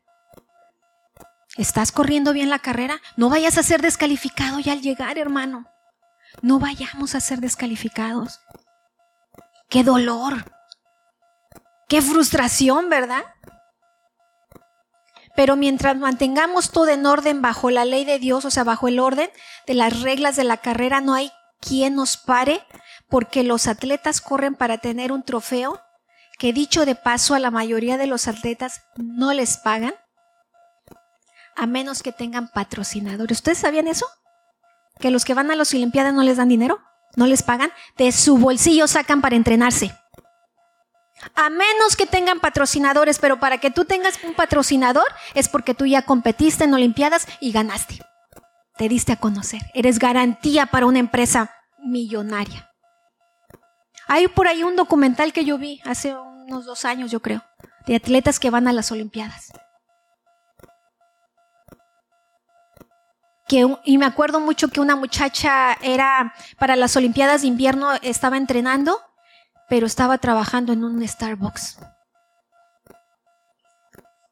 ¿Estás corriendo bien la carrera? No vayas a ser descalificado ya al llegar, hermano. No vayamos a ser descalificados. Qué dolor. Qué frustración, ¿verdad? Pero mientras mantengamos todo en orden bajo la ley de Dios, o sea, bajo el orden de las reglas de la carrera, no hay quien nos pare, porque los atletas corren para tener un trofeo que dicho de paso a la mayoría de los atletas no les pagan a menos que tengan patrocinadores. ¿Ustedes sabían eso? Que los que van a las Olimpiadas no les dan dinero, no les pagan, de su bolsillo sacan para entrenarse. A menos que tengan patrocinadores, pero para que tú tengas un patrocinador es porque tú ya competiste en Olimpiadas y ganaste. Te diste a conocer. Eres garantía para una empresa millonaria. Hay por ahí un documental que yo vi hace unos dos años, yo creo, de atletas que van a las Olimpiadas. Y me acuerdo mucho que una muchacha era para las Olimpiadas de invierno, estaba entrenando, pero estaba trabajando en un Starbucks.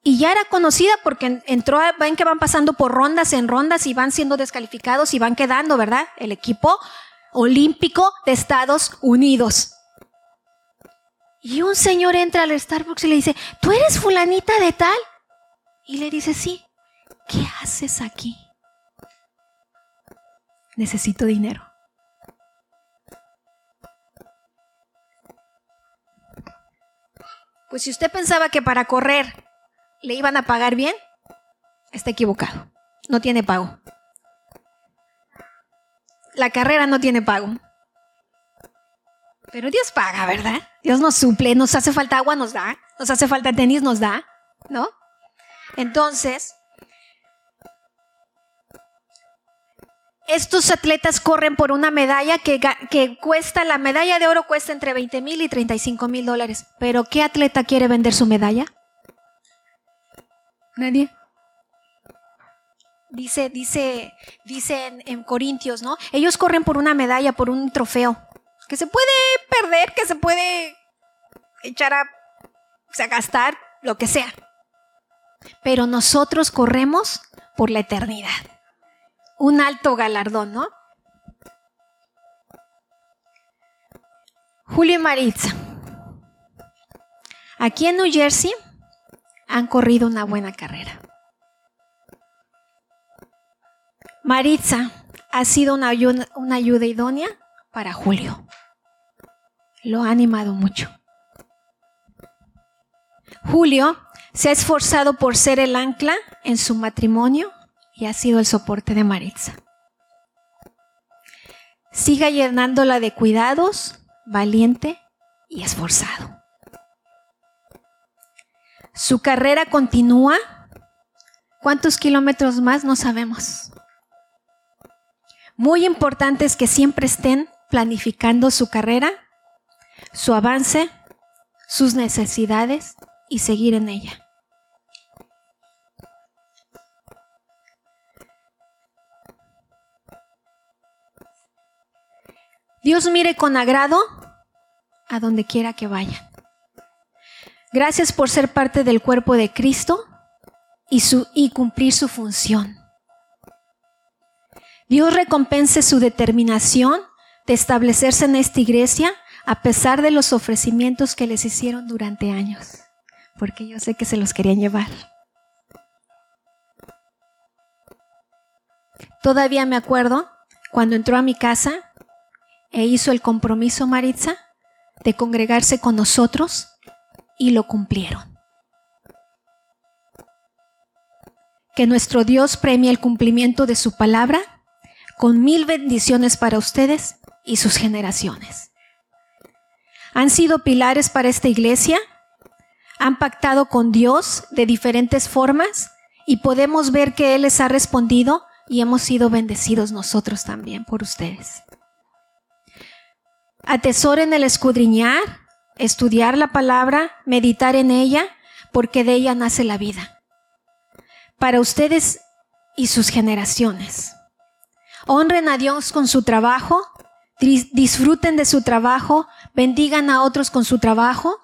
Y ya era conocida porque entró, ven que van pasando por rondas en rondas y van siendo descalificados y van quedando, ¿verdad? El equipo olímpico de Estados Unidos. Y un señor entra al Starbucks y le dice, ¿tú eres fulanita de tal? Y le dice, sí, ¿qué haces aquí? Necesito dinero. Pues si usted pensaba que para correr le iban a pagar bien, está equivocado. No tiene pago. La carrera no tiene pago. Pero Dios paga, ¿verdad? Dios nos suple, nos hace falta agua, nos da, nos hace falta tenis, nos da, ¿no? Entonces, estos atletas corren por una medalla que, que, cuesta, la medalla de oro cuesta entre 20 mil y 35 mil dólares. Pero ¿qué atleta quiere vender su medalla? Nadie. Dice, dice, dice en, en, Corintios, ¿no? Ellos corren por una medalla, por un trofeo, que se puede perder, que se puede echar a, o sea, gastar, lo que sea. Pero nosotros corremos por la eternidad un alto galardón, ¿no? Julio y Maritza. Aquí en New Jersey han corrido una buena carrera. Maritza ha sido una ayuda, una ayuda idónea para Julio. Lo ha animado mucho. Julio se ha esforzado por ser el ancla en su matrimonio y ha sido el soporte de Maritza. Siga llenándola de cuidados, valiente y esforzado. Su carrera continúa. ¿Cuántos kilómetros más? No sabemos. Muy importante es que siempre estén planificando su carrera, su avance, sus necesidades y seguir en ella. Dios mire con agrado a donde quiera que vayan. Gracias por ser parte del cuerpo de Cristo y, su, y cumplir su función. Dios recompense su determinación de establecerse en esta iglesia a pesar de los ofrecimientos que les hicieron durante años, porque yo sé que se los querían llevar. Todavía me acuerdo cuando entró a mi casa e hizo el compromiso Maritza de congregarse con nosotros y lo cumplieron. que nuestro Dios premie el cumplimiento de su palabra con mil bendiciones para ustedes y sus generaciones. Han sido pilares para esta iglesia, han pactado con Dios de diferentes formas y podemos ver que Él les ha respondido y hemos sido bendecidos nosotros también por ustedes. Atesoren el escudriñar, estudiar la palabra, meditar en ella, porque de ella nace la vida. Para ustedes y sus generaciones. Honren a Dios con su trabajo, disfruten de su trabajo, bendigan a otros con su trabajo,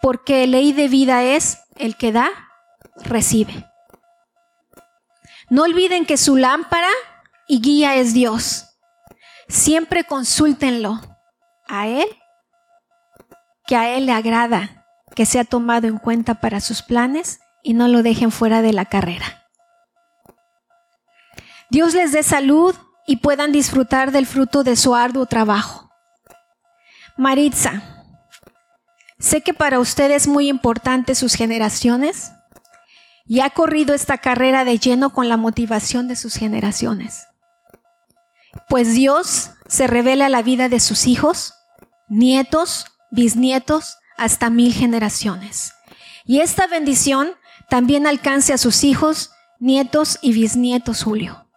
porque ley de vida es el que da, recibe. No olviden que su lámpara y guía es Dios. Siempre consúltenlo a Él, que a Él le agrada que sea tomado en cuenta para sus planes y no lo dejen fuera de la carrera. Dios les dé salud y puedan disfrutar del fruto de su arduo trabajo. Maritza, sé que para usted es muy importante sus generaciones y ha corrido esta carrera de lleno con la motivación de sus generaciones. Pues Dios se revela la vida de sus hijos, nietos, bisnietos, hasta mil generaciones. Y esta bendición también alcance a sus hijos, nietos y bisnietos, Julio.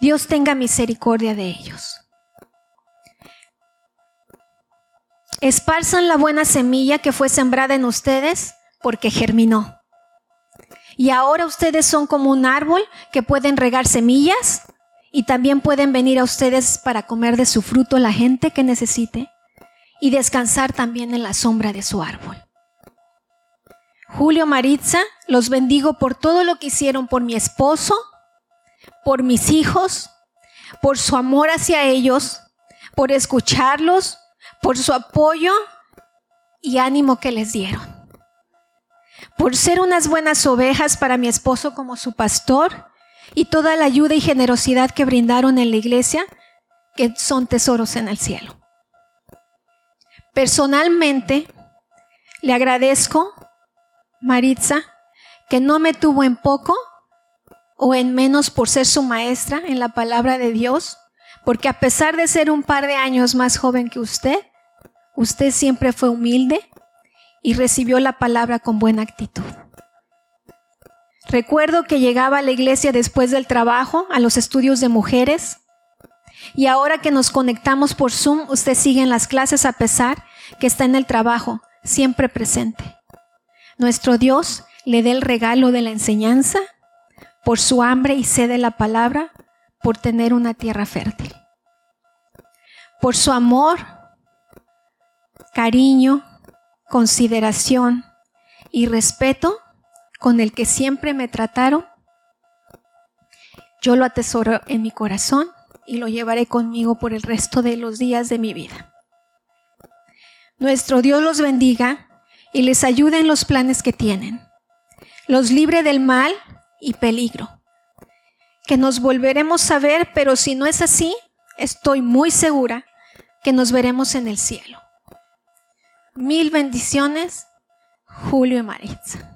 Dios tenga misericordia de ellos. Esparzan la buena semilla que fue sembrada en ustedes porque germinó. Y ahora ustedes son como un árbol que pueden regar semillas y también pueden venir a ustedes para comer de su fruto la gente que necesite y descansar también en la sombra de su árbol. Julio Maritza, los bendigo por todo lo que hicieron por mi esposo, por mis hijos, por su amor hacia ellos, por escucharlos, por su apoyo y ánimo que les dieron por ser unas buenas ovejas para mi esposo como su pastor y toda la ayuda y generosidad que brindaron en la iglesia, que son tesoros en el cielo. Personalmente, le agradezco, Maritza, que no me tuvo en poco o en menos por ser su maestra en la palabra de Dios, porque a pesar de ser un par de años más joven que usted, usted siempre fue humilde, y recibió la palabra con buena actitud. Recuerdo que llegaba a la iglesia después del trabajo, a los estudios de mujeres, y ahora que nos conectamos por Zoom, usted sigue en las clases a pesar que está en el trabajo, siempre presente. Nuestro Dios le dé el regalo de la enseñanza por su hambre y sed de la palabra, por tener una tierra fértil. Por su amor, cariño, consideración y respeto con el que siempre me trataron, yo lo atesoro en mi corazón y lo llevaré conmigo por el resto de los días de mi vida. Nuestro Dios los bendiga y les ayude en los planes que tienen. Los libre del mal y peligro. Que nos volveremos a ver, pero si no es así, estoy muy segura que nos veremos en el cielo. Mil bendiciones, Julio y Maritza.